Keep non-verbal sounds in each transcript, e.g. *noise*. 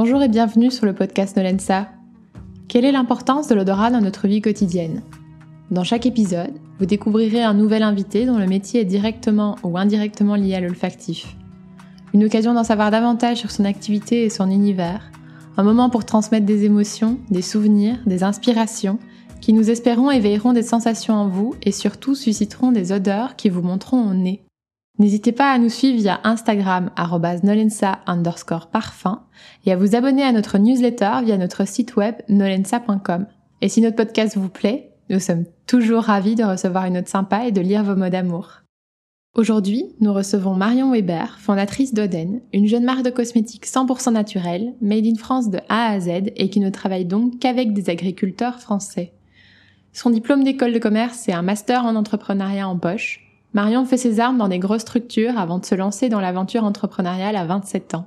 Bonjour et bienvenue sur le podcast Nolensa. Quelle est l'importance de l'odorat dans notre vie quotidienne? Dans chaque épisode, vous découvrirez un nouvel invité dont le métier est directement ou indirectement lié à l'olfactif. Une occasion d'en savoir davantage sur son activité et son univers. Un moment pour transmettre des émotions, des souvenirs, des inspirations qui nous espérons éveilleront des sensations en vous et surtout susciteront des odeurs qui vous montreront au nez. N'hésitez pas à nous suivre via Instagram nolensa underscore parfum et à vous abonner à notre newsletter via notre site web nolensa.com. Et si notre podcast vous plaît, nous sommes toujours ravis de recevoir une note sympa et de lire vos mots d'amour. Aujourd'hui, nous recevons Marion Weber, fondatrice d'Oden, une jeune marque de cosmétiques 100% naturelle, made in France de A à Z et qui ne travaille donc qu'avec des agriculteurs français. Son diplôme d'école de commerce et un master en entrepreneuriat en poche, Marion fait ses armes dans des grosses structures avant de se lancer dans l'aventure entrepreneuriale à 27 ans.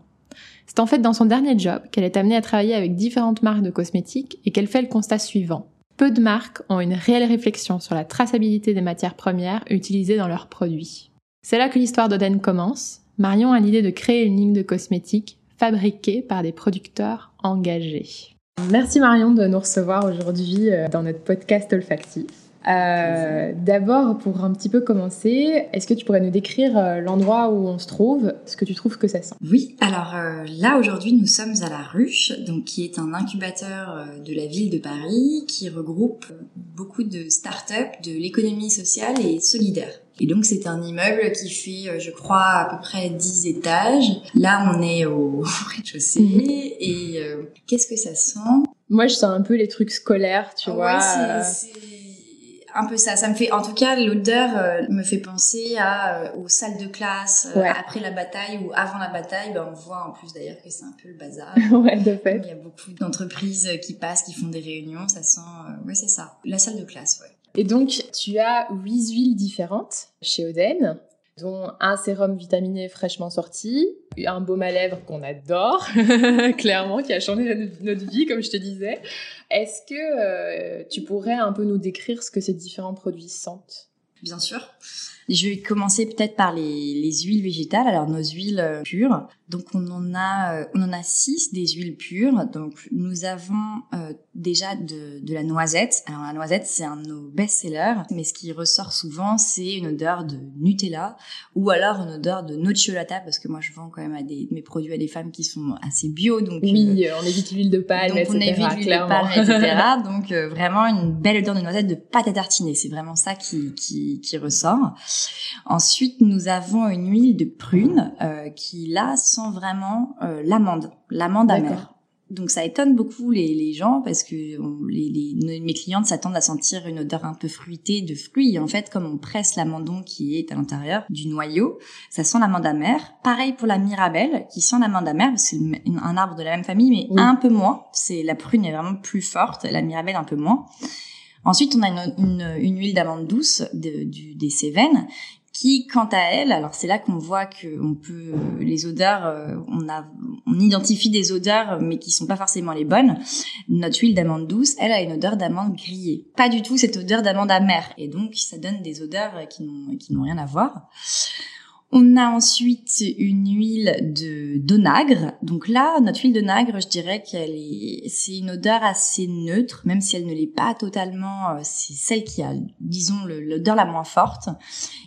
C'est en fait dans son dernier job qu'elle est amenée à travailler avec différentes marques de cosmétiques et qu'elle fait le constat suivant. Peu de marques ont une réelle réflexion sur la traçabilité des matières premières utilisées dans leurs produits. C'est là que l'histoire d'Oden commence. Marion a l'idée de créer une ligne de cosmétiques fabriquée par des producteurs engagés. Merci Marion de nous recevoir aujourd'hui euh, dans notre podcast olfactif. Euh, D'abord, pour un petit peu commencer, est-ce que tu pourrais nous décrire euh, l'endroit où on se trouve, ce que tu trouves que ça sent? Oui, alors euh, là aujourd'hui nous sommes à la Ruche, donc qui est un incubateur euh, de la ville de Paris qui regroupe beaucoup de start-up de l'économie sociale et solidaire. Et donc c'est un immeuble qui fait, je crois, à peu près 10 étages. Là on est au *laughs* rez-de-chaussée Mhm. et qu'est-ce que ça sent? Moi, je sens un peu les trucs scolaires, tu Ah vois. ouais, euh, c'est c'est un peu ça. Ça me fait, en tout cas, l'odeur euh, me fait penser à euh, aux salles de classe euh, Ouais. après la bataille ou avant la bataille. Ben, on voit en plus d'ailleurs que c'est un peu le bazar. *laughs* ouais, de fait. Il y a beaucoup d'entreprises qui passent, qui font des réunions. Ça sent, euh, ouais, c'est ça. La salle de classe, ouais. Et donc, tu as huit huiles différentes chez Oden, dont un sérum vitaminé fraîchement sorti, un baume à lèvres qu'on adore, *laughs* clairement, qui a changé notre- vie, comme je te disais. Est-ce que euh, tu pourrais un peu nous décrire ce que ces différents produits sentent? Bien sûr. Je vais commencer peut-être par les, les huiles végétales. Alors nos huiles euh, pures. Donc on en a euh, on en a six des huiles pures. Donc nous avons euh, déjà de, de la noisette. Alors la noisette c'est un de nos best-sellers, mais ce qui ressort souvent c'est une odeur de Nutella ou alors une odeur de nocciolata parce que moi je vends quand même à des mes produits à des femmes qui sont assez bio donc Oui, euh, on évite l'huile de palme, donc etc. on évite l'huile de palme, etc. *laughs* Donc euh, vraiment une belle odeur de noisette de pâte à tartiner. C'est vraiment ça qui, qui, qui ressort. Ensuite, nous avons une huile de prune euh, qui là sent vraiment euh, l'amande, l'amande amère. Donc ça étonne beaucoup les, les gens parce que on- les, les- mes clientes s'attendent à sentir une odeur un peu fruitée de fruits. Et en fait, comme on presse l'amandon qui est à l'intérieur du noyau, ça sent l'amande amère. Pareil pour la mirabelle qui sent l'amande amère parce que c'est un arbre de la même famille mais Oui. un peu moins. C'est la prune est vraiment plus forte, la mirabelle un peu moins. Ensuite, on a une, une, une huile d'amande douce de- du, des Cévennes qui, quant à elle, alors c'est là qu'on voit que on peut euh, les odeurs, euh, on a, on identifie des odeurs, mais qui sont pas forcément les bonnes. Notre huile d'amande douce, elle a une odeur d'amande grillée, pas du tout cette odeur d'amande amère, et donc ça donne des odeurs euh, qui n'ont qui n'ont rien à voir. On a ensuite une huile de d'onagre. Donc là, notre huile d'onagre, je dirais qu'elle est, c'est une odeur assez neutre, même si elle ne l'est pas totalement. euh, C'est celle qui a, disons, l'odeur la moins forte.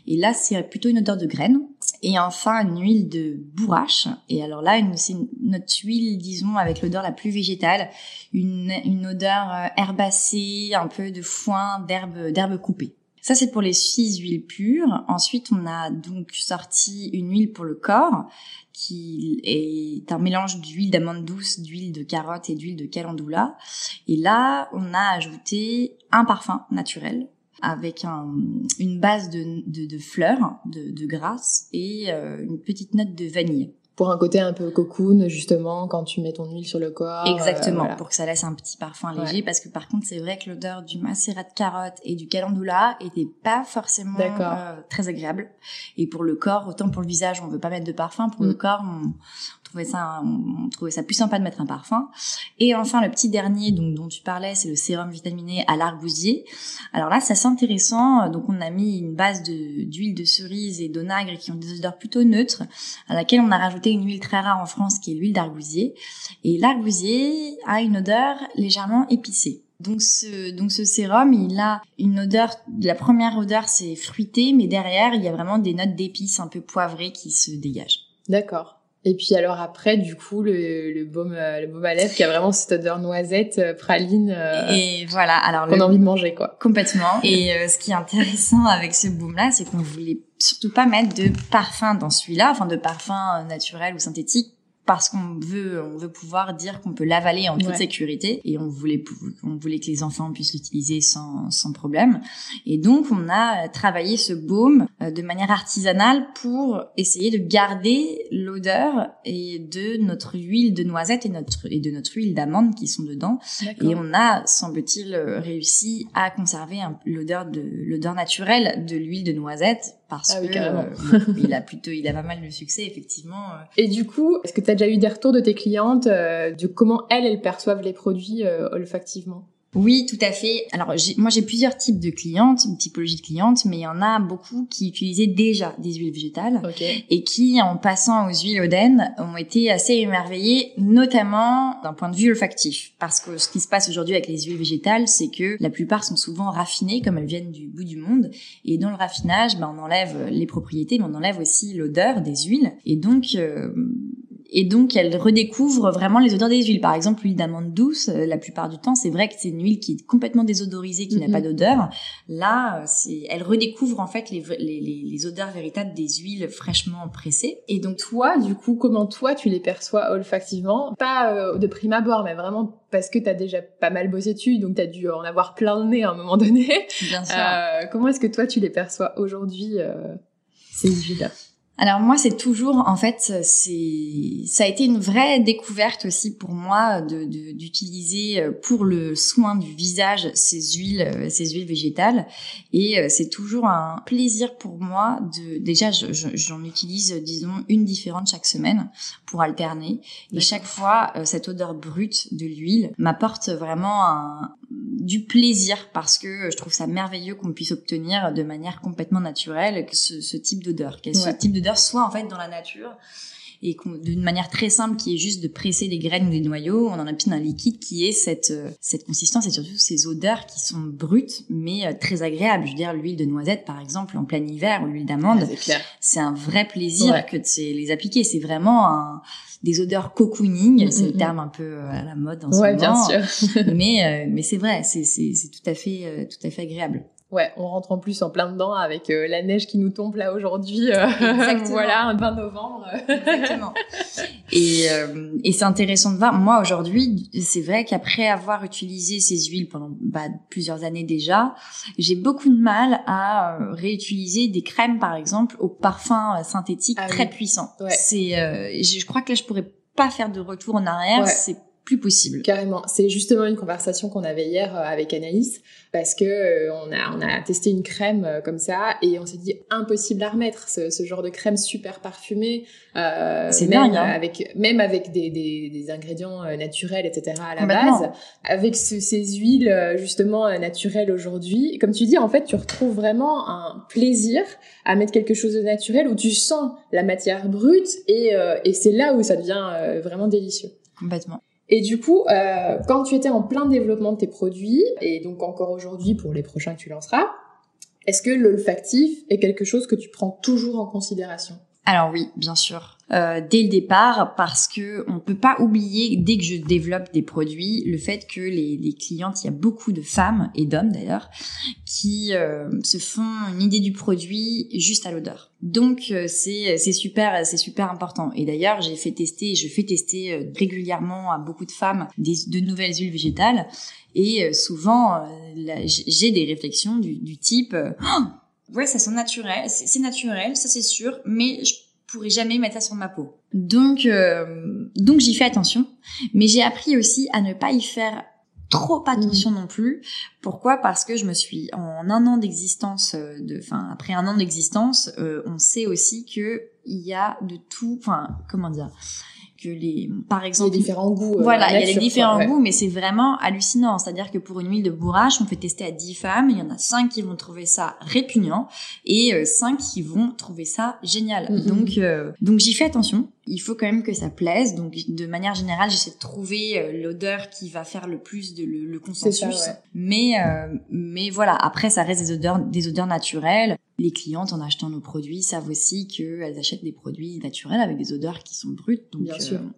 Et là, c'est plutôt une odeur de graines. Et enfin, une huile de bourrache. Et alors là, c'est notre huile, disons, avec l'odeur la plus végétale, une, une odeur euh, herbacée, un peu de foin, d'herbe, d'herbe coupée. Ça, c'est pour les six huiles pures. Ensuite, on a donc sorti une huile pour le corps qui est un mélange d'huile d'amande douce, d'huile de carotte et d'huile de calendula. Et là, on a ajouté un parfum naturel avec un- une base de, fleurs, de, de et euh, une petite note de vanille. Pour un côté un peu cocoon, justement, quand tu mets ton huile sur le corps. euh, Exactement, voilà. pour que ça laisse un petit parfum léger, Ouais. parce que par contre, c'est vrai que l'odeur du macérat de carotte et du calendula était pas forcément euh, très agréable. Et pour le corps, autant pour le visage, on veut pas mettre de parfum, pour le Mm. corps, on ça, on, trouvait ça plus sympa de mettre un parfum. Et enfin, le petit dernier donc dont tu parlais, c'est le sérum vitaminé à l'argousier. Alors là, c'est assez intéressant. Donc on a mis une base d'huile de cerise et d'onagre qui ont des odeurs plutôt neutres, à laquelle on a rajouté une huile très rare en France qui est l'huile d'argousier. Et l'argousier a une odeur légèrement épicée. Donc ce, donc ce sérum, il a une odeur, la première odeur c'est fruité, mais derrière il y a vraiment des notes d'épices un peu poivrées qui se dégagent. D'accord. Et puis alors après, du coup, le, le baume, euh, le baume à lèvres qui a vraiment cette odeur noisette, euh, praline. Euh, et voilà. Alors qu'on a envie de manger, quoi. Complètement. *laughs* Et ce qui est intéressant avec ce baume-là, c'est qu'on voulait surtout pas mettre de parfum dans celui-là, enfin de parfum naturel ou synthétique, parce qu'on veut on veut pouvoir dire qu'on peut l'avaler en toute sécurité et on voulait on voulait que les enfants puissent l'utiliser sans sans problème. Et donc on a travaillé ce baume euh, de manière artisanale pour essayer de garder l'odeur et de notre huile de noisette et notre et de notre huile d'amande qui sont dedans. Et on a semble-t-il réussi à conserver l'odeur de l'odeur naturelle de l'huile de noisette parce ah que euh, il a plutôt, il a pas mal de succès effectivement. Euh. Et du coup, est-ce que tu as déjà eu des retours de tes clientes euh, de comment elles, elles perçoivent les produits olfactivement? Oui, tout à fait. Alors moi j'ai plusieurs types de clientes, une typologie de clientes, mais il y en a beaucoup qui utilisaient déjà des huiles végétales et qui, en passant aux huiles Oden, ont été assez émerveillées, notamment d'un point de vue olfactif. Parce que ce qui se passe aujourd'hui avec les huiles végétales, c'est que la plupart sont souvent raffinées, comme elles viennent du bout du monde, et dans le raffinage, ben, on enlève les propriétés, mais on enlève aussi l'odeur des huiles, et donc euh, et donc elle redécouvre vraiment les odeurs des huiles. Par exemple, l'huile d'amande douce, euh, la plupart du temps, c'est vrai que c'est une huile qui est complètement désodorisée, qui n'a pas d'odeur. Là, euh, elle redécouvre en fait les, les, les, odeurs véritables des huiles fraîchement pressées. Et donc toi, du coup, comment toi tu les perçois olfactivement? Pas euh, de prime abord, mais vraiment parce que tu as déjà pas mal bossé dessus, donc tu as dû en avoir plein le nez à un moment donné. Bien sûr. comment est-ce que toi tu les perçois aujourd'hui ces huiles alors moi, c'est toujours, en fait, c'est, ça a été une vraie découverte aussi pour moi de, d'utiliser euh, pour le soin du visage ces huiles, euh, ces huiles végétales. Et euh, c'est toujours un plaisir pour moi de, déjà, j'en utilise, disons, une différente chaque semaine pour alterner. Et chaque fois, cette odeur brute de l'huile m'apporte vraiment un, du plaisir parce que je trouve ça merveilleux qu'on puisse obtenir de manière complètement naturelle ce, ce type d'odeur, que ce type d'odeur soit en fait dans la nature et d'une manière très simple qui est juste de presser des graines ou des noyaux, on en a un liquide qui est cette euh, cette consistance et surtout ces odeurs qui sont brutes mais euh, très agréables. Je veux dire l'huile de noisette par exemple en plein hiver ou l'huile d'amande, c'est un vrai plaisir que de les appliquer. C'est vraiment un des odeurs cocooning, mm, c'est le mm, mm. terme un peu euh, à la mode en ce moment. bien sûr. *laughs* mais mais c'est vrai, c'est c'est tout à fait tout à fait agréable. Ouais, on rentre en plus en plein dedans avec euh, la neige qui nous tombe là aujourd'hui. Euh, *laughs* voilà, un 20 novembre. Exactement. Et, euh, et c'est intéressant de voir. Moi aujourd'hui, c'est vrai qu'après avoir utilisé ces huiles pendant bah, plusieurs années déjà, j'ai beaucoup de mal à réutiliser des crèmes, par exemple, au parfum synthétique ah très puissant. C'est, je crois que là, je pourrais pas faire de retour en arrière. C'est plus possible. Carrément. C'est justement une conversation qu'on avait hier euh, avec Anaïs parce que euh, on a on a testé une crème euh, comme ça et on s'est dit impossible à remettre ce, ce genre de crème super parfumée. Euh, c'est même hein. avec même avec des, des, des ingrédients naturels etc à la base avec ces huiles justement naturelles aujourd'hui. Comme tu dis en fait tu retrouves vraiment un plaisir à mettre quelque chose de naturel où tu sens la matière brute et et c'est là où ça devient vraiment délicieux. Complètement. Et du coup, euh, quand tu étais en plein développement de tes produits, et donc encore aujourd'hui pour les prochains que tu lanceras, est-ce que l'olfactif est quelque chose que tu prends toujours en considération? Alors oui, bien sûr. Euh, dès le départ, parce que on peut pas oublier dès que je développe des produits le fait que les, les clientes, il y a beaucoup de femmes et d'hommes d'ailleurs, qui euh, se font une idée du produit juste à l'odeur. Donc euh, c'est c'est super c'est super important. Et d'ailleurs j'ai fait tester, je fais tester euh, régulièrement à beaucoup de femmes des de nouvelles huiles végétales et souvent j'ai des réflexions du, du type oh, ouais, ça sent naturel, c'est naturel, ça c'est sûr, mais je pourrais jamais mettre ça sur ma peau. Donc, euh, donc j'y fais attention, mais j'ai appris aussi à ne pas y faire trop attention mm. non plus. Pourquoi? Parce que je me suis en un an d'existence, euh, de, enfin après un an d'existence, euh, on sait aussi que il y a de tout, enfin comment dire, que les, par exemple, a différents goûts. Euh, voilà, il y a les différents goûts, mais c'est vraiment hallucinant. C'est-à-dire que pour une huile de bourrache, on fait tester à 10 femmes, il y en a 5 qui vont trouver ça répugnant et 5 qui vont trouver ça génial. Mm-hmm. Donc, donc j'y fais attention il faut quand même que ça plaise. Donc, de manière générale, j'essaie de trouver euh, l'odeur qui va faire le plus de le, consensus. Mais, euh, mais voilà. Après, ça reste des odeurs, des odeurs naturelles. Les clientes, en achetant nos produits, savent aussi qu'elles achètent des produits naturels avec des odeurs qui sont brutes. Donc, Bien sûr. Euh,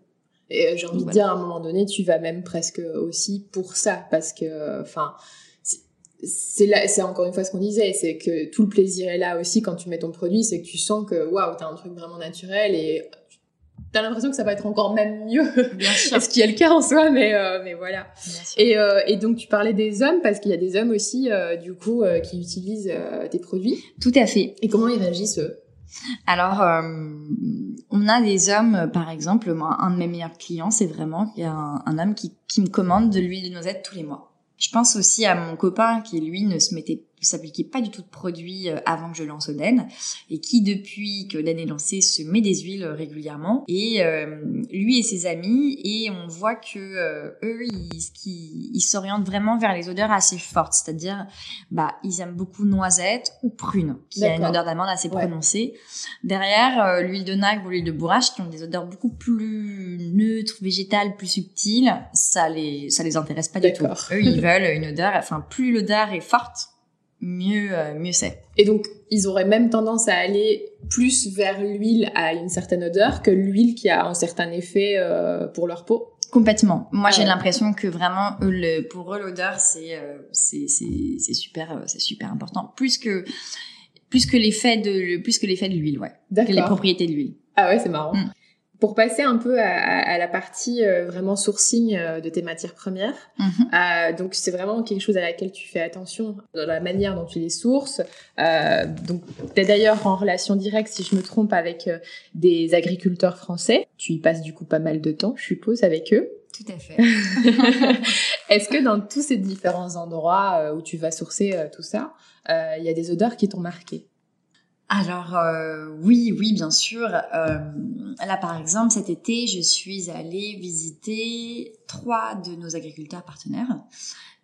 et j'ai envie de dire, à un moment donné, tu vas même presque aussi pour ça, parce que, enfin, c'est là, c'est encore une fois ce qu'on disait, c'est que tout le plaisir est là aussi quand tu mets ton produit, c'est que tu sens que waouh, t'as un truc vraiment naturel et t'as l'impression que ça va être encore même mieux. Bien *laughs* sûr. ce qui est le cas en soi, mais euh, mais voilà. Et, euh, et donc tu parlais des hommes parce qu'il y a des hommes aussi euh, du coup qui utilisent tes produits. Tout à fait. Et comment ils réagissent eux? Alors, on a des hommes, par exemple, moi, un de mes meilleurs clients, c'est vraiment il y a un, un homme qui, qui me commande de l'huile de noisette tous les mois. Je pense aussi à mon copain qui lui ne se mettait s'appliquait pas du tout de produits euh, avant que je lance Oden et qui depuis que Oden est lancé se met des huiles régulièrement. Et euh, lui et ses amis et on voit que euh, eux ils, s'orientent vraiment vers les odeurs assez fortes. C'est-à-dire bah ils aiment beaucoup noisette ou prune qui a une odeur d'amande assez prononcée. Derrière l'huile de nacre ou l'huile de bourrache qui ont des odeurs beaucoup plus neutres végétales plus subtiles ça les ça les intéresse pas du tout. Eux ils veulent une odeur enfin plus l'odeur est forte mieux euh, mieux c'est. Et donc ils auraient même tendance à aller plus vers l'huile à une certaine odeur que l'huile qui a un certain effet euh, pour leur peau. Complètement. Moi, j'ai l'impression que vraiment, le, pour eux, l'odeur, c'est euh, c'est c'est super c'est super important, plus que plus que l'effet de plus que l'effet de l'huile, ouais. Que les propriétés de l'huile. Ah ouais, c'est marrant. Mm. Pour passer un peu à, à la partie euh, vraiment sourcing euh, de tes matières premières, mhm. euh, donc c'est vraiment quelque chose à laquelle tu fais attention dans la manière dont tu les sources. Euh, donc tu es d'ailleurs en relation directe, si je me trompe, avec des agriculteurs français. Tu y passes du coup pas mal de temps, je suppose, avec eux. Tout à fait. *laughs* Est-ce que dans tous ces différents endroits où tu vas sourcer tout ça, il y a des odeurs qui t'ont marqué? Alors euh, oui, oui, bien sûr. Euh, là, par exemple, cet été, je suis allée visiter trois de nos agriculteurs partenaires.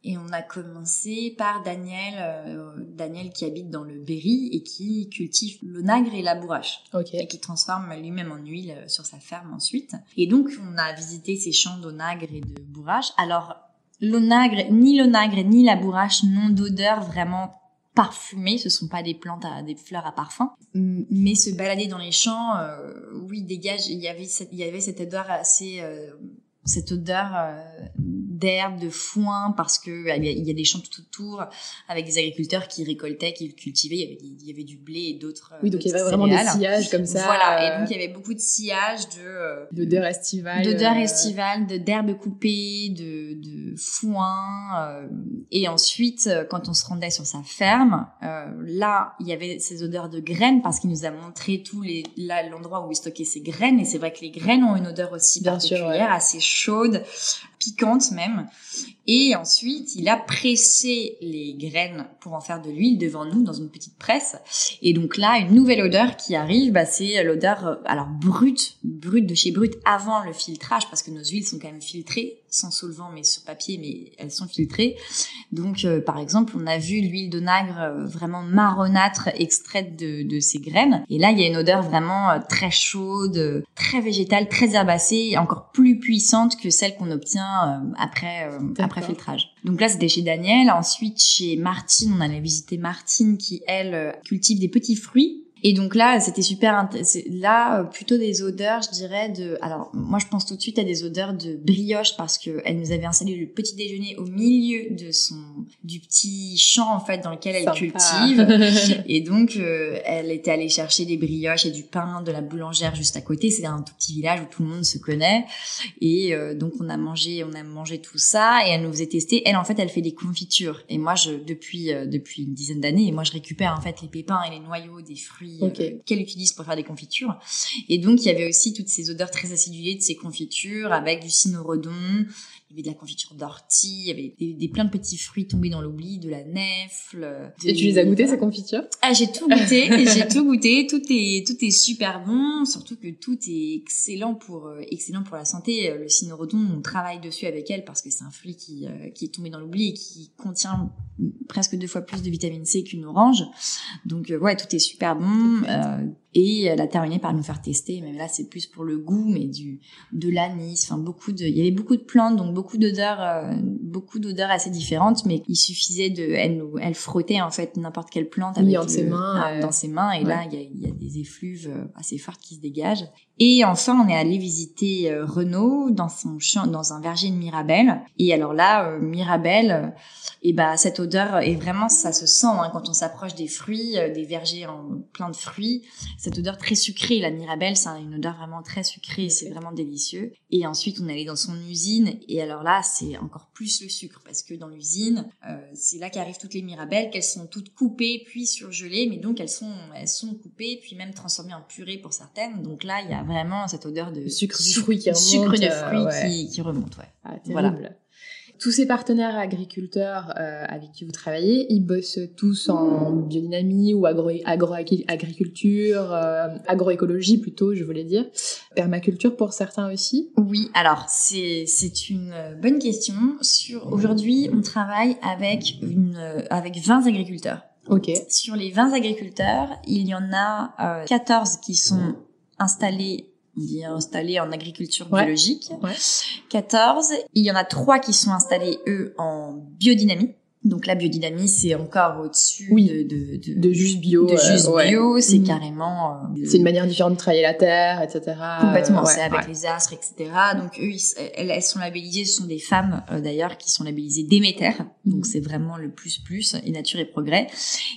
Et on a commencé par Daniel, euh, Daniel qui habite dans le Berry et qui cultive l'onagre et la bourrache. Et qui transforme lui-même en huile sur sa ferme ensuite. Et donc, on a visité ces champs d'onagre et de bourrache. Alors, l'onagre, ni l'onagre ni la bourrache n'ont d'odeur vraiment parfumées, ce sont pas des plantes à des fleurs à parfum, mais se balader dans les champs, euh, oui, dégage. Il y avait cette, il y avait cette odeur assez, euh, cette odeur euh, d'herbe, de foin, parce que euh, il y a des champs tout autour avec des agriculteurs qui récoltaient, qui cultivaient. Il y avait, il y avait du blé et d'autres. Oui, donc il y avait vraiment des sillages comme ça. Voilà, et donc il y avait beaucoup de sillages de euh, d'odeurs estivales, d'odeurs estivales, de d'herbes coupées, de, de foin. et ensuite, quand on se rendait sur sa ferme, là, il y avait ces odeurs de graines parce qu'il nous a montré tous les là l'endroit où il stockait ses graines. Et c'est vrai que les graines ont une odeur aussi Bien particulière, assez chaude, piquante même. Et ensuite, il a pressé les graines pour en faire de l'huile devant nous dans une petite presse. Et donc là, une nouvelle odeur qui arrive, bah, c'est l'odeur euh, alors brute, brute de chez brute avant le filtrage parce que nos huiles sont quand même filtrées sans solvant mais sur papier mais elles sont filtrées. Donc euh, par exemple, on a vu l'huile de nagre euh, vraiment marronâtre extraite de, de ces graines et là il y a une odeur vraiment très chaude, très végétale, très herbacée, encore plus puissante que celle qu'on obtient après après filtrage. Donc là, c'était chez Daniel. Ensuite, chez Martine, on allait visiter Martine qui, elle, euh, cultive des petits fruits et donc là, c'était super. Là, euh, plutôt des odeurs, je dirais de. Alors, moi, je pense tout de suite à des odeurs de brioche parce que elle nous avait installé le petit déjeuner au milieu de son du petit champ en fait dans lequel elle cultive. *laughs* et donc, euh, elle était allée chercher des brioches et du pain de la boulangère juste à côté. C'est un tout petit village où tout le monde se connaît. Et euh, donc, on a mangé, on a mangé tout ça et elle nous faisait tester. Elle, en fait, elle fait des confitures. Et moi, je depuis depuis une dizaine d'années, et moi, je récupère en fait les pépins et les noyaux des fruits euh, qu'elle utilise pour faire des confitures. Et donc, il y avait aussi toutes ces odeurs très acidulées de ces confitures avec du cynorhodon, il y avait de la confiture d'ortie, il y avait des, des, plein de petits fruits tombés dans l'oubli, de la nefle. Et tu les as goûtés ces confitures? Ah, j'ai tout goûté, *laughs* j'ai tout goûté, tout est tout est super bon, surtout que tout est excellent pour euh, excellent pour la santé. Le cynorhodon, on travaille dessus avec elle parce que c'est un fruit qui euh, qui est tombé dans l'oubli et qui contient presque deux fois plus de vitamine C qu'une orange. Donc euh, ouais, tout est super bon. Et elle a terminé par nous faire tester, même là c'est plus pour le goût, mais du de l'anis, enfin beaucoup de, il y avait beaucoup de plantes, donc beaucoup d'odeurs, euh, beaucoup d'odeurs assez différentes, mais il suffisait de, elle nous, elle frottait en fait n'importe quelle plante avec dans ses mains, ah, dans ses mains, et là il y a, il y a des effluves euh, assez fortes qui se dégagent. Et enfin on est allé visiter euh, Renault dans son champ, dans un verger de Mirabelle. Et alors là, Mirabelle, et bah cette odeur est vraiment, ça se sent hein, quand on s'approche des fruits, des vergers en plein de fruits cette odeur très sucrée. La Mirabelle, c'est une odeur vraiment très sucrée, c'est vraiment délicieux. Et ensuite, on allait dans son usine, et alors là, c'est encore plus le sucre, parce que dans l'usine, euh, c'est là qu'arrivent toutes les Mirabelles, qu'elles sont toutes coupées, puis surgelées, mais donc elles sont, elles sont coupées, puis même transformées en purée pour certaines. Donc là, il y a vraiment cette odeur de sucre du fruit qui remonte. Sucre de fruit euh, qui, qui, remonte, ouais. Ah, voilà tous ces partenaires agriculteurs euh, avec qui vous travaillez, ils bossent tous en biodynamie ou agro, agro agriculture, euh, agroécologie plutôt, je voulais dire, permaculture pour certains aussi. Oui, alors c'est c'est une bonne question. Sur aujourd'hui, on travaille avec une avec 20 agriculteurs. Ok. Sur les 20 agriculteurs, il y en a euh, 14 qui sont installés dit installés en agriculture biologique. Ouais. 14. Il y en a trois qui sont installés, eux, en biodynamie. Donc la biodynamie, c'est encore au-dessus oui. de, de, de, de, juste bio. De juste euh, bio, c'est mmh. carrément... Euh, c'est une manière différente de travailler la terre, etc. Complètement, c'est avec les astres, etc. Donc eux, ils, elles, elles, sont labellisées, ce sont des femmes euh, d'ailleurs qui sont labellisées Déméter. Donc mmh. c'est vraiment le plus plus, et nature et progrès.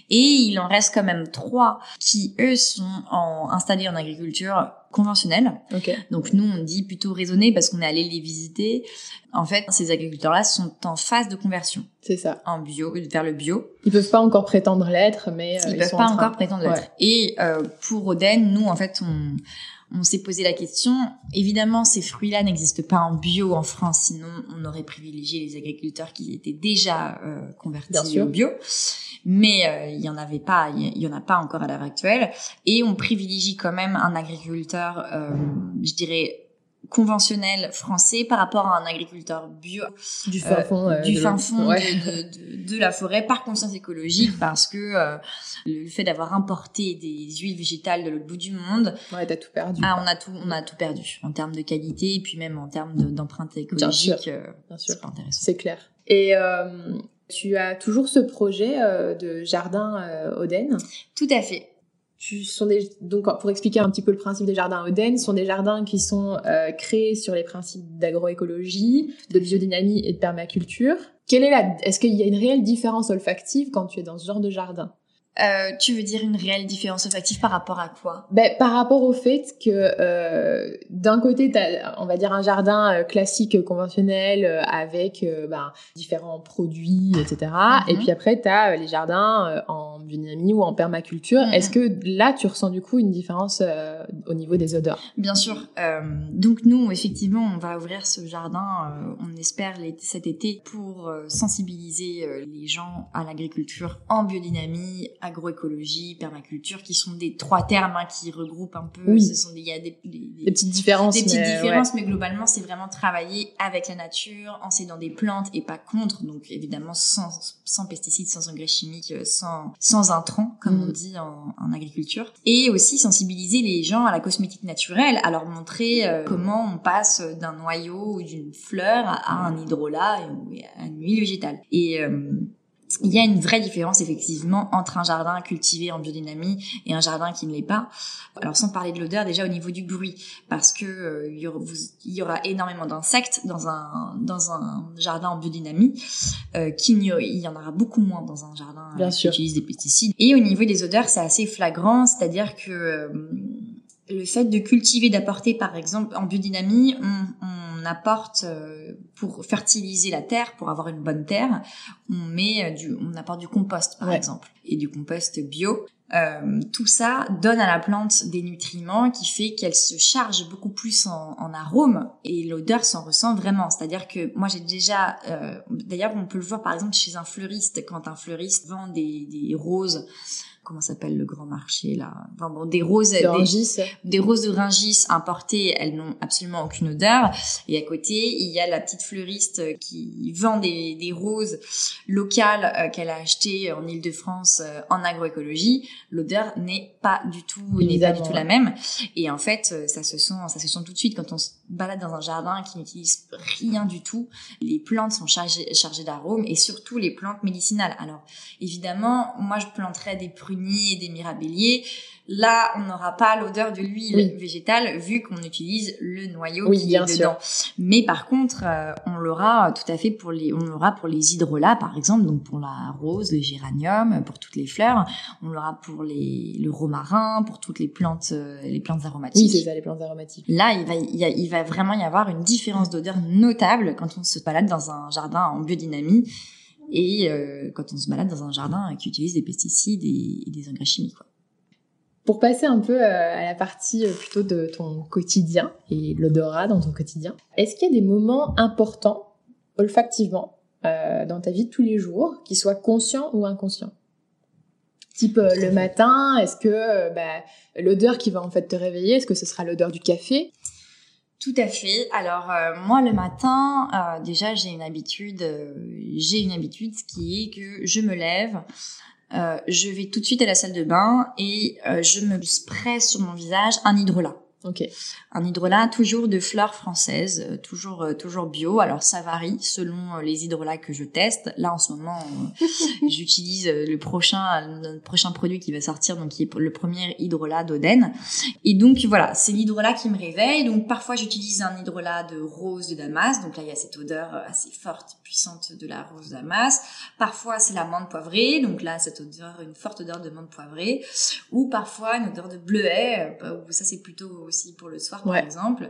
Et il en reste quand même trois qui, eux, sont en, installés en agriculture conventionnelle. Okay. Donc nous, on dit plutôt raisonner parce qu'on est allé les visiter. En fait, ces agriculteurs-là sont en phase de conversion. C'est ça. En bio, vers le bio. Ils peuvent pas encore prétendre l'être, mais euh, ils, ils, peuvent sont pas en train... encore prétendre l'être. Ouais. Et euh, pour Oden, nous, en fait, on on s'est posé la question. Évidemment, ces fruits-là n'existent pas en bio en France, sinon on aurait privilégié les agriculteurs qui étaient déjà euh, convertis au bio. Mais euh, il y en avait pas, il y en a pas encore à l'heure actuelle. Et on privilégie quand même un agriculteur, euh, je dirais conventionnel français par rapport à un agriculteur bio du fin fond, euh, du fin fond ouais. de, de, de, la forêt par conscience écologique *laughs* parce que euh, le fait d'avoir importé des huiles végétales de l'autre bout du monde ouais t'as tout perdu ah on a tout on a tout perdu en termes de qualité et puis même en termes d'empreinte écologique Bien sûr. Euh, Bien sûr. c'est pas intéressant c'est clair et tu as toujours ce projet de jardin Oden tout à fait tu sont des, donc pour expliquer un petit peu le principe des jardins Oden, sont des jardins qui sont euh, créés sur les principes d'agroécologie, de biodynamie et de permaculture. Quelle est la, est-ce qu'il y a une réelle différence olfactive quand tu es dans ce genre de jardin? Euh, tu veux dire une réelle différence olfactive par rapport à quoi? Ben, Par rapport au fait que euh, d'un côté, tu as, on va dire, un jardin euh, classique, conventionnel, euh, avec euh, ben, différents produits, etc. Et puis après, tu as les jardins en biodynamie ou en permaculture. -hmm. Est-ce que là, tu ressens du coup une différence au niveau des odeurs? Bien sûr. donc nous, effectivement, on va ouvrir ce jardin, on espère cet été, pour sensibiliser les gens à l'agriculture en biodynamie, agroécologie, permaculture, qui sont des trois termes hein, qui regroupent un peu. Oui. Ce sont des, il y a des, des, des petites différences. Des petites mais différences, ouais. mais globalement, c'est vraiment travailler avec la nature, en s'aidant des plantes et pas contre. Donc évidemment, sans, sans pesticides, sans engrais chimiques, sans, sans intrants, comme on dit en, en, agriculture. Et aussi sensibiliser les gens à la cosmétique naturelle, à leur montrer euh, comment on passe d'un noyau ou d'une fleur à un hydrolat et à une huile végétale. Et euh, il y a une vraie différence effectivement entre un jardin cultivé en biodynamie et un jardin qui ne l'est pas. Alors sans parler de l'odeur, déjà au niveau du bruit, parce que euh, il, y aura, vous, il, y aura, énormément d'insectes dans un dans un jardin en biodynamie, euh, qu'il y, il y en aura beaucoup moins dans un jardin Bien qui sûr. utilise des pesticides. Et au niveau des odeurs, c'est assez flagrant, c'est-à-dire que euh, le fait de cultiver, d'apporter par exemple en biodynamie, on, on apporte pour fertiliser la terre, pour avoir une bonne terre, on met du, on apporte du compost par exemple et du compost bio. Euh, tout ça donne à la plante des nutriments qui fait qu'elle se charge beaucoup plus en, en arôme et l'odeur s'en ressent vraiment. C'est-à-dire que moi j'ai déjà, euh, d'ailleurs on peut le voir par exemple chez un fleuriste quand un fleuriste vend des, des roses comment s'appelle le grand marché là? Enfin, bon, des roses de des, roses de Ringis importées elles n'ont absolument aucune odeur et à côté il y a la petite fleuriste qui vend des, des roses locales euh, qu'elle a achetées en Île-de-France euh, en agroécologie l'odeur n'est pas du tout n'est pas du tout la même. Et en fait euh, ça se sent ça se sent tout de suite quand on se balade dans un jardin qui n'utilise rien du tout. Les plantes sont chargées chargées d'arômes et surtout les plantes médicinales. Alors évidemment moi je planterais des prunes et des mirabelliers. Là, on n'aura pas l'odeur de l'huile végétale vu qu'on utilise le noyau qui est dedans. Mais par contre, euh, on l'aura tout à fait pour les, on l'aura pour les hydrolats par exemple, donc pour la rose, le géranium, pour toutes les fleurs. On l'aura pour les, le romarin, pour toutes les plantes, euh, les plantes aromatiques. Oui, c'est ça, les plantes aromatiques. Là, il va, il, va vraiment y avoir une différence d'odeur notable quand on se balade dans un jardin en biodynamie et euh, quand on se balade dans un jardin qui utilise des pesticides et, des engrais chimiques. Quoi. Pour passer un peu euh, à la partie euh, plutôt de ton quotidien et l'odorat dans ton quotidien, est-ce qu'il y a des moments importants olfactivement dans ta vie de tous les jours, qui soient conscients ou inconscients? Type le matin, est-ce que bah, l'odeur qui va en fait te réveiller, est-ce que ce sera l'odeur du café? Tout à fait. Alors euh, moi le matin, euh, déjà j'ai une habitude, euh, j'ai une habitude qui est que je me lève, je vais tout de suite à la salle de bain et je me spray sur mon visage un hydrolat. Ok. Un hydrolat toujours de fleurs françaises, euh, toujours euh, toujours bio. Alors ça varie selon euh, les hydrolats que je teste. Là en ce moment, *laughs* j'utilise le prochain le prochain produit qui va sortir, donc qui est le premier hydrolat d'Oden. Et donc voilà, c'est l'hydrolat qui me réveille. Donc parfois j'utilise un hydrolat de rose de Damas. Donc là il y a cette odeur assez forte, puissante de la rose de Damas. Parfois c'est la menthe poivrée. Donc là cette odeur, une forte odeur de menthe poivrée. Ou parfois une odeur de bleuet. Ça c'est plutôt pour le soir par exemple.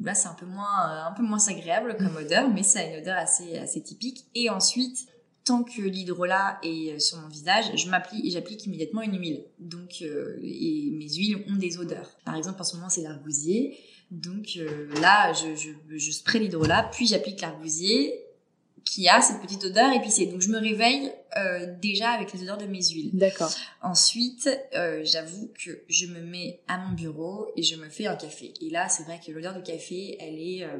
Là c'est un peu moins euh, un peu moins agréable comme odeur, mais ça a une odeur assez assez typique. Et ensuite tant que l'hydrolat est euh, sur mon visage, je m'applique, j'applique immédiatement une huile. Donc, euh, et mes huiles ont des odeurs. Par exemple, en ce moment, c'est l'argousier. Donc là, je, je, je spray l'hydrolat, puis j'applique l'argousier qui a cette petite odeur épicée. Donc je me réveille euh, déjà avec les odeurs de mes huiles. D'accord. Ensuite, euh, j'avoue que je me mets à mon bureau et je me fais un café. Et là, c'est vrai que l'odeur du café, elle est euh,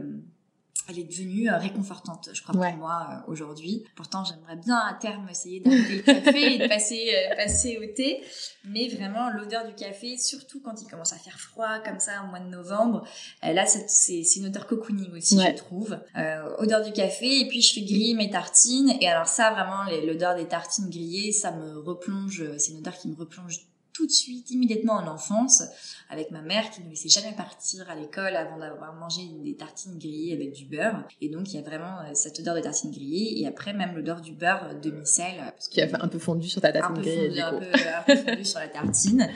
elle est devenue euh, réconfortante, je crois, pour moi euh, aujourd'hui. Pourtant, j'aimerais bien à terme essayer d'arrêter le café et de passer, euh, passer au thé. Mais vraiment, l'odeur du café, surtout quand il commence à faire froid comme ça au mois de novembre, là, c'est une odeur cocooning aussi, je trouve. odeur du café, et puis je fais griller mes tartines. Et alors ça, vraiment, l'odeur des tartines grillées, ça me replonge, c'est une odeur qui me replonge tout de suite, immédiatement en enfance, avec ma mère qui ne laissait jamais partir à l'école avant d'avoir mangé des tartines grillées avec du beurre. Et donc, il y a vraiment euh, cette odeur de tartines grillées et après même l'odeur du beurre demi-sel. Qui a un peu fondu sur ta tartine grillée. Un, peu, un peu fondu sur la tartine.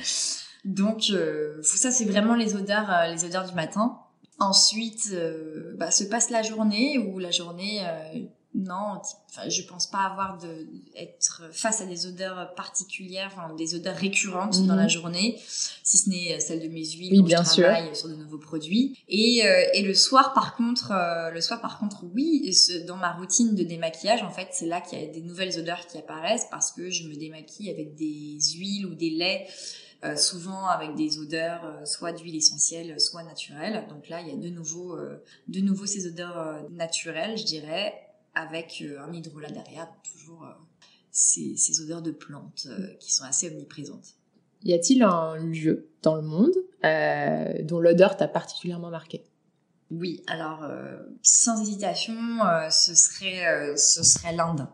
Donc, euh, ça, c'est vraiment les odeurs, euh, les odeurs du matin. Ensuite, bah, se passe la journée où la journée non, enfin, je pense pas avoir de être face à des odeurs particulières, enfin, des odeurs récurrentes dans la mhm. journée, si ce n'est celle de mes huiles oui, bien je travaille sur de nouveaux produits. Et, euh, et le soir, par contre, euh, le soir, par contre, oui, dans ma routine de démaquillage, en fait, c'est là qu'il y a des nouvelles odeurs qui apparaissent parce que je me démaquille avec des huiles ou des laits. Euh, souvent avec des odeurs soit d'huile essentielle, soit naturelle. Donc là, il y a de nouveau, de nouveau ces odeurs naturelles, je dirais, avec euh, un hydrolat derrière, toujours euh, ces, ces, odeurs de plantes euh, qui sont assez omniprésentes. Y a-t-il un lieu dans le monde dont l'odeur t'a particulièrement marqué Oui, alors sans hésitation, ce serait ce serait l'Inde.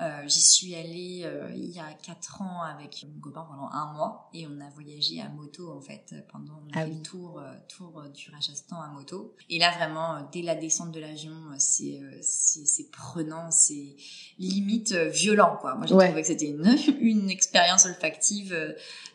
Euh, j'y suis allée euh, il y a quatre ans avec mon copain pendant un mois et on a voyagé à moto en fait pendant on a ah fait le tour euh, tour du Rajasthan à moto. Et là vraiment dès la descente de l'avion c'est c'est prenant c'est limite violent quoi. Moi j'ai trouvé que c'était une *laughs* une expérience olfactive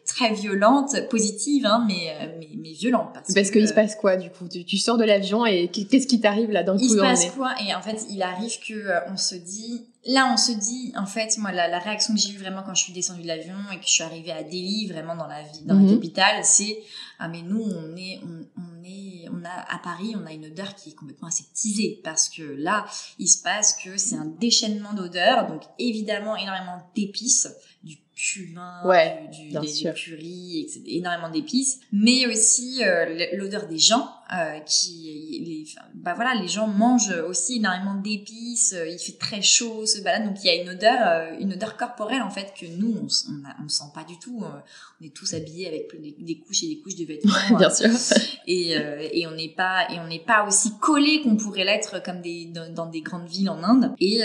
très violente, positive, hein, mais, mais, mais violente. Parce, parce qu'il se passe quoi du coup? Tu, sors de l'avion et qu'est-ce qui t'arrive là dans le Il se passe quoi? Et en fait, il arrive que on se dit là, on se dit, en fait, moi, la, réaction que j'ai eue vraiment quand je suis descendue de l'avion et que je suis arrivée à Delhi, vraiment dans la vie, dans la mhm. capitale, c'est ah mais nous, on est, on, est, on a à Paris, on a une odeur qui est complètement aseptisée parce que là, il se passe que c'est un déchaînement d'odeurs, donc évidemment énormément d'épices, du cumin, ouais, du, des, curry, énormément d'épices, mais aussi euh, l'odeur des gens euh, qui, les, bah voilà, les gens mangent aussi énormément d'épices, euh, il fait très chaud, se balade, donc il y a une odeur, euh, une odeur corporelle en fait que nous on, on, on sent pas du tout. on est tous habillés avec des, couches et des couches de vêtements, bien sûr, *laughs* et, et on n'est pas et on n'est pas aussi collé qu'on pourrait l'être comme des dans, des grandes villes en Inde. Et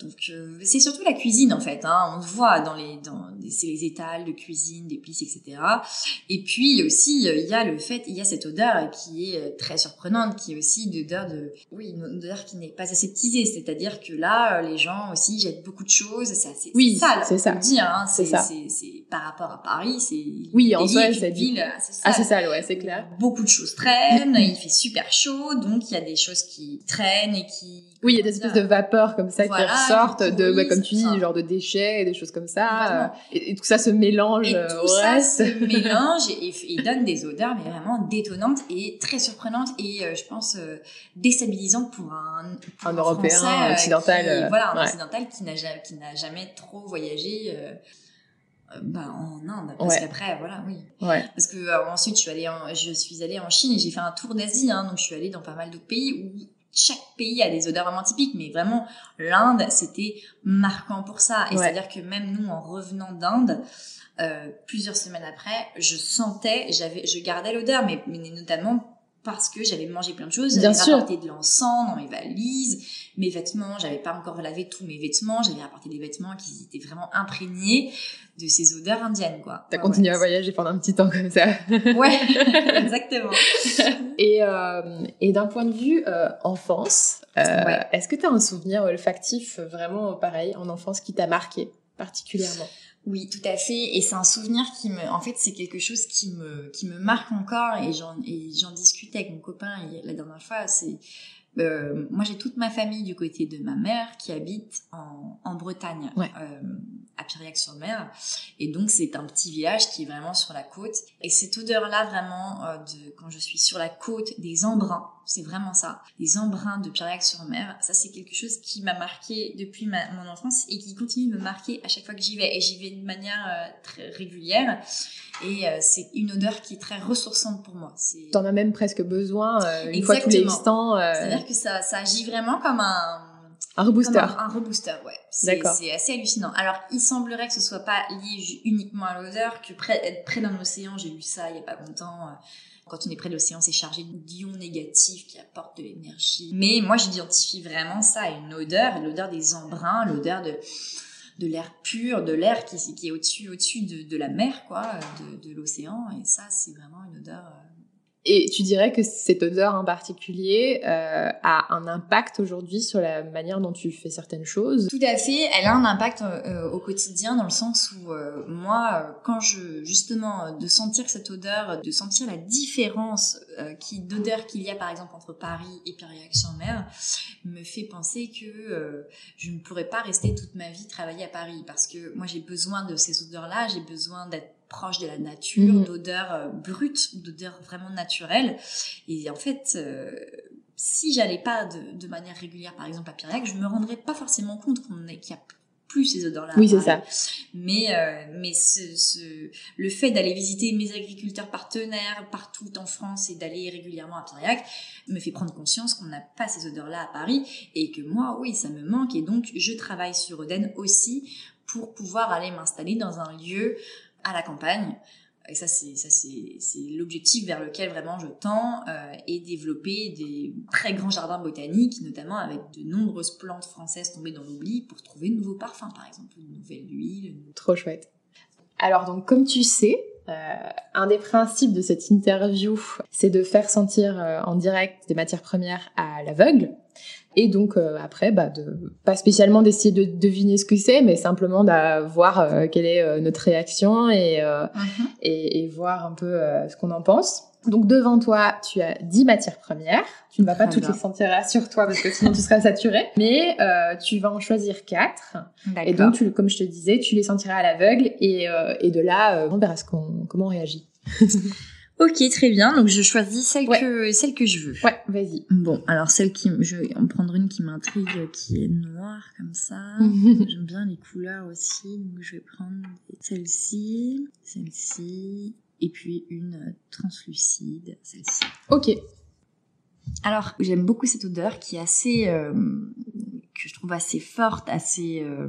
donc c'est surtout la cuisine en fait, hein, on le voit dans les dans c'est les étals de cuisine, d'épices, etc. Et puis aussi il y a le fait, il y a cette odeur qui est très surprenante, qui est aussi une odeur de, oui, une odeur qui n'est pas aseptisée. C'est-à-dire que là, euh, les gens aussi jettent beaucoup de choses. C'est assez oui, sale. C'est ça. Dire, hein. C'est ça. C'est par rapport à Paris, c'est oui, en soi, c'est ville assez sale. Assez sale, ouais, c'est clair. Beaucoup de choses traînent. *laughs* il fait super chaud, donc il y a des choses qui traînent et qui oui, il y a des espèces de vapeurs comme ça qui ressortent de, bah, comme tu dis, genre de déchets et des choses comme ça. Euh, et, tout ça se mélange et euh, tout ça se *laughs* mélange et, donne des odeurs mais vraiment détonnantes et très surprenantes et euh, je pense déstabilisantes pour un, un, Européen occidental. voilà, un occidental qui n'a qui n'a jamais trop voyagé. Bah, en Inde parce qu'après voilà oui ouais. parce que ensuite je suis allée en, je suis allée en Chine et j'ai fait un tour d'Asie hein, donc je suis allée dans pas mal d'autres pays où chaque pays a des odeurs vraiment typiques, mais vraiment l'Inde, c'était marquant pour ça. Et c'est-à-dire que même nous, en revenant d'Inde, euh, plusieurs semaines après, je sentais, j'avais, je gardais l'odeur, mais, mais notamment parce que j'avais mangé plein de choses, j'avais rapporté de l'encens dans mes valises, mes vêtements, j'avais pas encore lavé tous mes vêtements, j'avais rapporté des vêtements qui étaient vraiment imprégnés de ces odeurs indiennes, quoi. T'as continué à voyager pendant un petit temps comme ça. *laughs* ouais, *laughs* exactement. Et, euh, et d'un point de vue euh, enfance, euh, est-ce que tu as un souvenir olfactif vraiment pareil en enfance qui t'a marqué particulièrement? Oui, tout à fait. Et c'est un souvenir qui me, en fait, c'est quelque chose qui me, qui me marque encore. Et j'en, et j'en discutais avec mon copain la dernière fois. C'est, euh, moi, j'ai toute ma famille du côté de ma mère qui habite en, en Bretagne, euh, à Piriac-sur-Mer. Et donc, c'est un petit village qui est vraiment sur la côte. Et cette odeur-là, vraiment, euh, de quand je suis sur la côte, des embruns, c'est vraiment ça. Les embruns de Piriac-sur-Mer, ça c'est quelque chose qui m'a marqué depuis ma, mon enfance et qui continue de me marquer à chaque fois que j'y vais. Et j'y vais de manière euh, très régulière. Et euh, c'est une odeur qui est très ressourçante pour moi. T'en as même presque besoin euh, une fois tous les instants. C'est-à-dire que ça, ça agit vraiment comme un... Un rebooster. Un, un, rebooster, ouais. C'est assez hallucinant. Alors, il semblerait que ce soit pas lié uniquement à l'odeur, que près, être près d'un océan, j'ai lu ça il y a pas longtemps, quand on est près de l'océan, c'est chargé d'ions négatifs qui apportent de l'énergie. Mais moi, j'identifie vraiment ça à une odeur, l'odeur des embruns, l'odeur de de l'air pur, de l'air qui, est au-dessus au-dessus de, de, la mer, quoi, de, de l'océan. Et ça, c'est vraiment une odeur euh, et tu dirais que cette odeur en particulier euh, a un impact aujourd'hui sur la manière dont tu fais certaines choses? Tout à fait, elle a un impact euh, au quotidien dans le sens où euh, moi, quand je justement de sentir cette odeur, de sentir la différence qui d'odeur qu'il y a par exemple entre Paris et Piriac-sur-Mer, me fait penser que je ne pourrais pas rester toute ma vie travailler à Paris parce que moi j'ai besoin de ces odeurs-là, j'ai besoin d'être proche de la nature, mhm. d'odeurs euh, brutes, d'odeurs vraiment naturelles. Et en fait, euh, si j'allais pas de, de, manière régulière, par exemple à Piriac, je me rendrais pas forcément compte qu'on qu'il y a plus ces odeurs-là. Oui, c'est ça. Mais euh, mais ce, ce, le fait d'aller visiter mes agriculteurs partenaires partout en France et d'aller régulièrement à Piriac me fait prendre conscience qu'on n'a pas ces odeurs-là à Paris et que moi, oui, ça me manque et donc je travaille sur Oden aussi pour pouvoir aller m'installer dans un lieu à la campagne. Et ça, c'est l'objectif vers lequel vraiment je tends euh, et développer des très grands jardins botaniques, notamment avec de nombreuses plantes françaises tombées dans l'oubli pour trouver de nouveaux parfums, par exemple, une nouvelle huile. Trop chouette. Alors donc, comme tu sais, euh, un des principes de cette interview, c'est de faire sentir euh, en direct des matières premières à l'aveugle. Et donc euh, après, bah, de, pas spécialement d'essayer de deviner ce que c'est, mais simplement de voir euh, quelle est euh, notre réaction et, mhm. et, et, voir un peu ce qu'on en pense. Donc devant toi, tu as 10 matières premières. Tu ne vas pas toutes les sentir sur toi parce que sinon tu seras saturé. *laughs* Mais euh, tu vas en choisir 4. Et donc, tu, comme je te disais, tu les sentiras à l'aveugle et, et de là, on verra ce qu'on, comment on réagit. *laughs* Ok, très bien. Donc je choisis celle que celle que je veux. Ouais, vas-y. Bon, alors celle qui je vais en prendre une qui m'intrigue, qui est noire comme ça. *laughs* J'aime bien les couleurs aussi, donc je vais prendre celle-ci, celle-ci, et puis une translucide, celle-ci. Ok. Alors j'aime beaucoup cette odeur qui est assez euh, que je trouve assez forte, assez euh,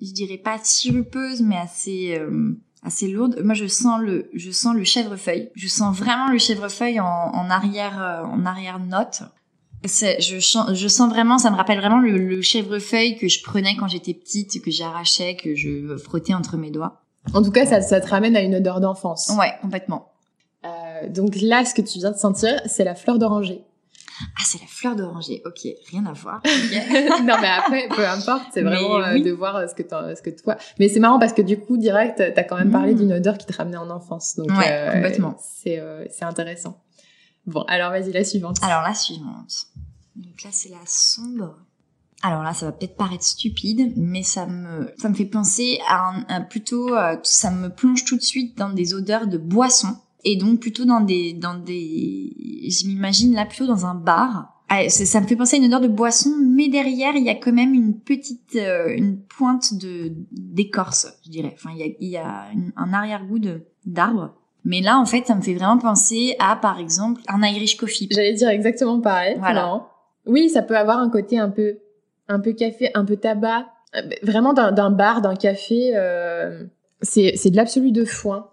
je dirais pas sirupeuse, mais assez euh, assez lourde. Moi, je sens le, je sens le chèvrefeuille. Je sens vraiment le chèvrefeuille en, en arrière, euh, en arrière note. C'est, je, je sens vraiment, ça me rappelle vraiment le, le chèvrefeuille que je prenais quand j'étais petite, que j'arrachais, que je frottais entre mes doigts. En tout cas, ça, ça te ramène à une odeur d'enfance. Ouais, complètement. Euh, donc là, ce que tu viens de sentir, c'est la fleur d'oranger. Ah, c'est la fleur d'oranger. Ok, rien à voir. *laughs* *laughs* non, mais après, peu importe, c'est vraiment euh, de voir euh, ce que ce que toi. Mais c'est marrant parce que du coup, direct, t'as quand même parlé mm. d'une odeur qui te ramenait en enfance. Donc, ouais, euh, complètement. C'est c'est intéressant. Bon, alors vas-y, la suivante. Alors la suivante. Donc là, c'est la sombre. Alors là, ça va peut-être paraître stupide, mais ça me ça me fait penser à un, plutôt ça me plonge tout de suite dans des odeurs de boisson et donc plutôt dans des dans des je m'imagine là plutôt dans un bar. Ah, ça me fait penser à une odeur de boisson mais derrière il y a quand même une petite euh, une pointe de d'écorce je dirais. Enfin il y a, il y a un arrière-goût de d'arbre. Mais là en fait ça me fait vraiment penser à par exemple un Irish coffee. J'allais dire exactement pareil voilà. Oui ça peut avoir un côté un peu un peu café un peu tabac. Euh, vraiment d'un bar d'un café euh, c'est c'est de l'absolu de foin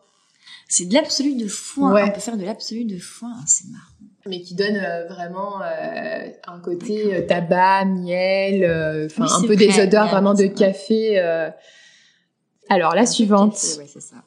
c'est de l'absolu de foin. On peut faire de l'absolu de foin, hein, c'est marrant. Mais qui donne euh, vraiment euh, un côté euh, tabac, miel, enfin un peu des odeurs vraiment de café. Alors la suivante. ouais, c'est ça.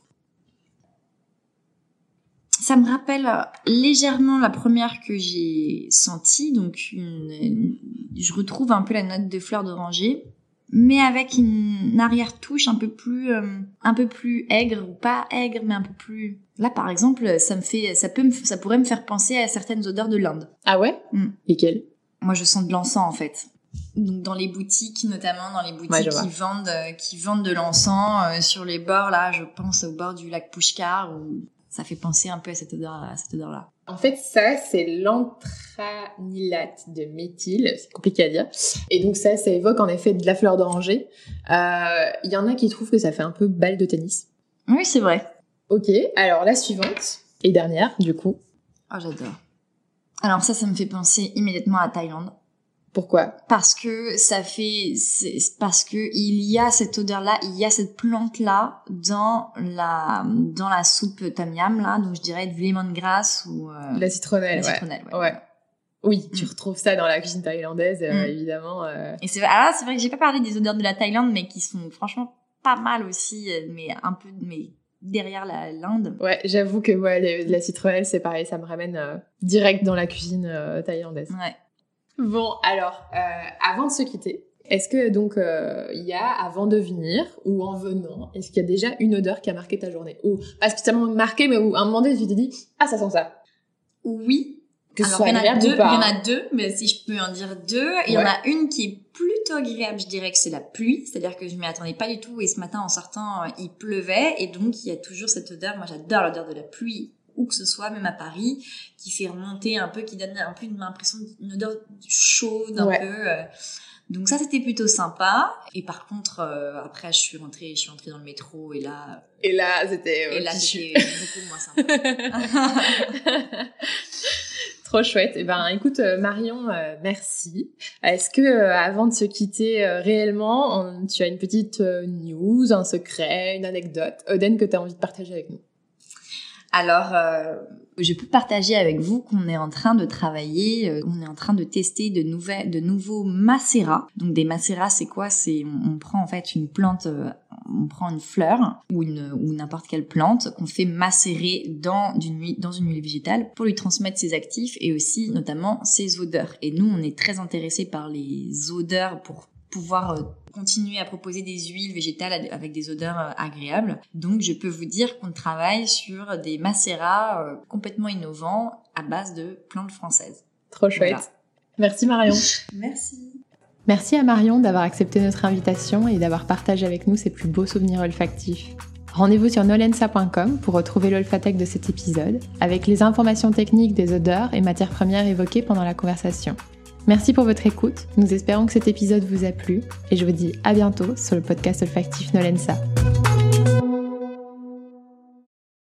Ça me rappelle légèrement la première que j'ai sentie, donc une, je retrouve un peu la note de fleur d'oranger mais avec une arrière touche un peu plus euh, un peu plus aigre ou pas aigre mais un peu plus là par exemple ça me fait ça peut me, ça pourrait me faire penser à certaines odeurs de l'Inde. Ah ouais? Mm. lesquelles? Moi je sens de l'encens en fait. Donc dans les boutiques notamment dans les boutiques qui vendent euh, qui vendent de l'encens euh, sur les bords là je pense au bord du lac Pushkar où ça fait penser un peu à cette odeur à cette odeur là en fait, ça, c'est l'antranilate de méthyle. C'est compliqué à dire. Et donc ça, ça évoque en effet de la fleur d'oranger. Euh, il y en a qui trouvent que ça fait un peu balle de tennis. Oui, c'est vrai. Ok, alors la suivante et dernière, du coup. Oh, j'adore. Alors ça, ça me fait penser immédiatement à Thaïlande. Pourquoi? Parce que ça fait, parce que il y a cette odeur-là, il y a cette plante-là dans la dans la soupe tam yam là, donc je dirais du lemongrass ou euh, la citronnelle. La citronnelle, ouais. Oui, tu mm. retrouves ça dans la cuisine thaïlandaise, euh, mm. évidemment. Euh. Et c'est ah, c'est vrai que j'ai pas parlé des odeurs de la Thaïlande, mais qui sont franchement pas mal aussi, mais un peu, mais derrière l'Inde. Ouais, j'avoue que ouais, la citronnelle, c'est pareil, ça me ramène direct dans la cuisine thaïlandaise. Ouais. Bon, alors, euh, avant de se quitter, est-ce que donc euh, il y a avant de venir ou en venant, est-ce qu'il y a déjà une odeur qui a marqué ta journée ou pas spécialement marqué, mais où à un moment donné tu t'es dit ah ça sent ça. Oui. Que Alors, il y en a deux, il y en a deux, mais si je peux en dire deux, il y en a une qui est plutôt agréable, je dirais que c'est la pluie, c'est-à-dire que je m'y attendais pas du tout et ce matin en sortant euh, il pleuvait et donc il y a toujours cette odeur. Moi j'adore l'odeur de la pluie où que ce soit, même à Paris, qui fait remonter un peu, qui donne un peu une impression d'une odeur chaude, un peu. Euh. Donc ça c'était plutôt sympa. Et par contre euh, après je suis rentrée, je suis rentrée dans le métro et là. Et là c'était. et là c'était beaucoup moins sympa. *laughs* Trop chouette. Eh ben, écoute, euh, Marion, merci. Est-ce que, avant de se quitter réellement, tu as une petite news, un secret, une anecdote, Oden, que tu as envie de partager avec nous? Alors, euh, je peux partager avec vous qu'on est en train de travailler, euh, on est en train de tester de, nouvelles, de nouveaux macérats. Donc des macérats, c'est quoi? C'est on, prend en fait une plante, euh, on prend une fleur ou une ou n'importe quelle plante qu'on fait macérer dans une huile, dans une huile végétale pour lui transmettre ses actifs et aussi notamment ses odeurs. Et nous, on est très intéressés par les odeurs pour pouvoir euh, continuer à proposer des huiles végétales avec des odeurs euh, agréables. Donc je peux vous dire qu'on travaille sur des macérats euh, complètement innovants à base de plantes françaises. Trop chouette. Merci Marion. *laughs* Merci. Merci à Marion d'avoir accepté notre invitation et d'avoir partagé avec nous ses plus beaux souvenirs olfactifs. Rendez-vous sur nolensa.com pour retrouver l'olfatec de cet épisode, avec les informations techniques des odeurs et matières premières évoquées pendant la conversation. Merci pour votre écoute, nous espérons que cet épisode vous a plu et je vous dis à bientôt sur le podcast olfactif Nolensa.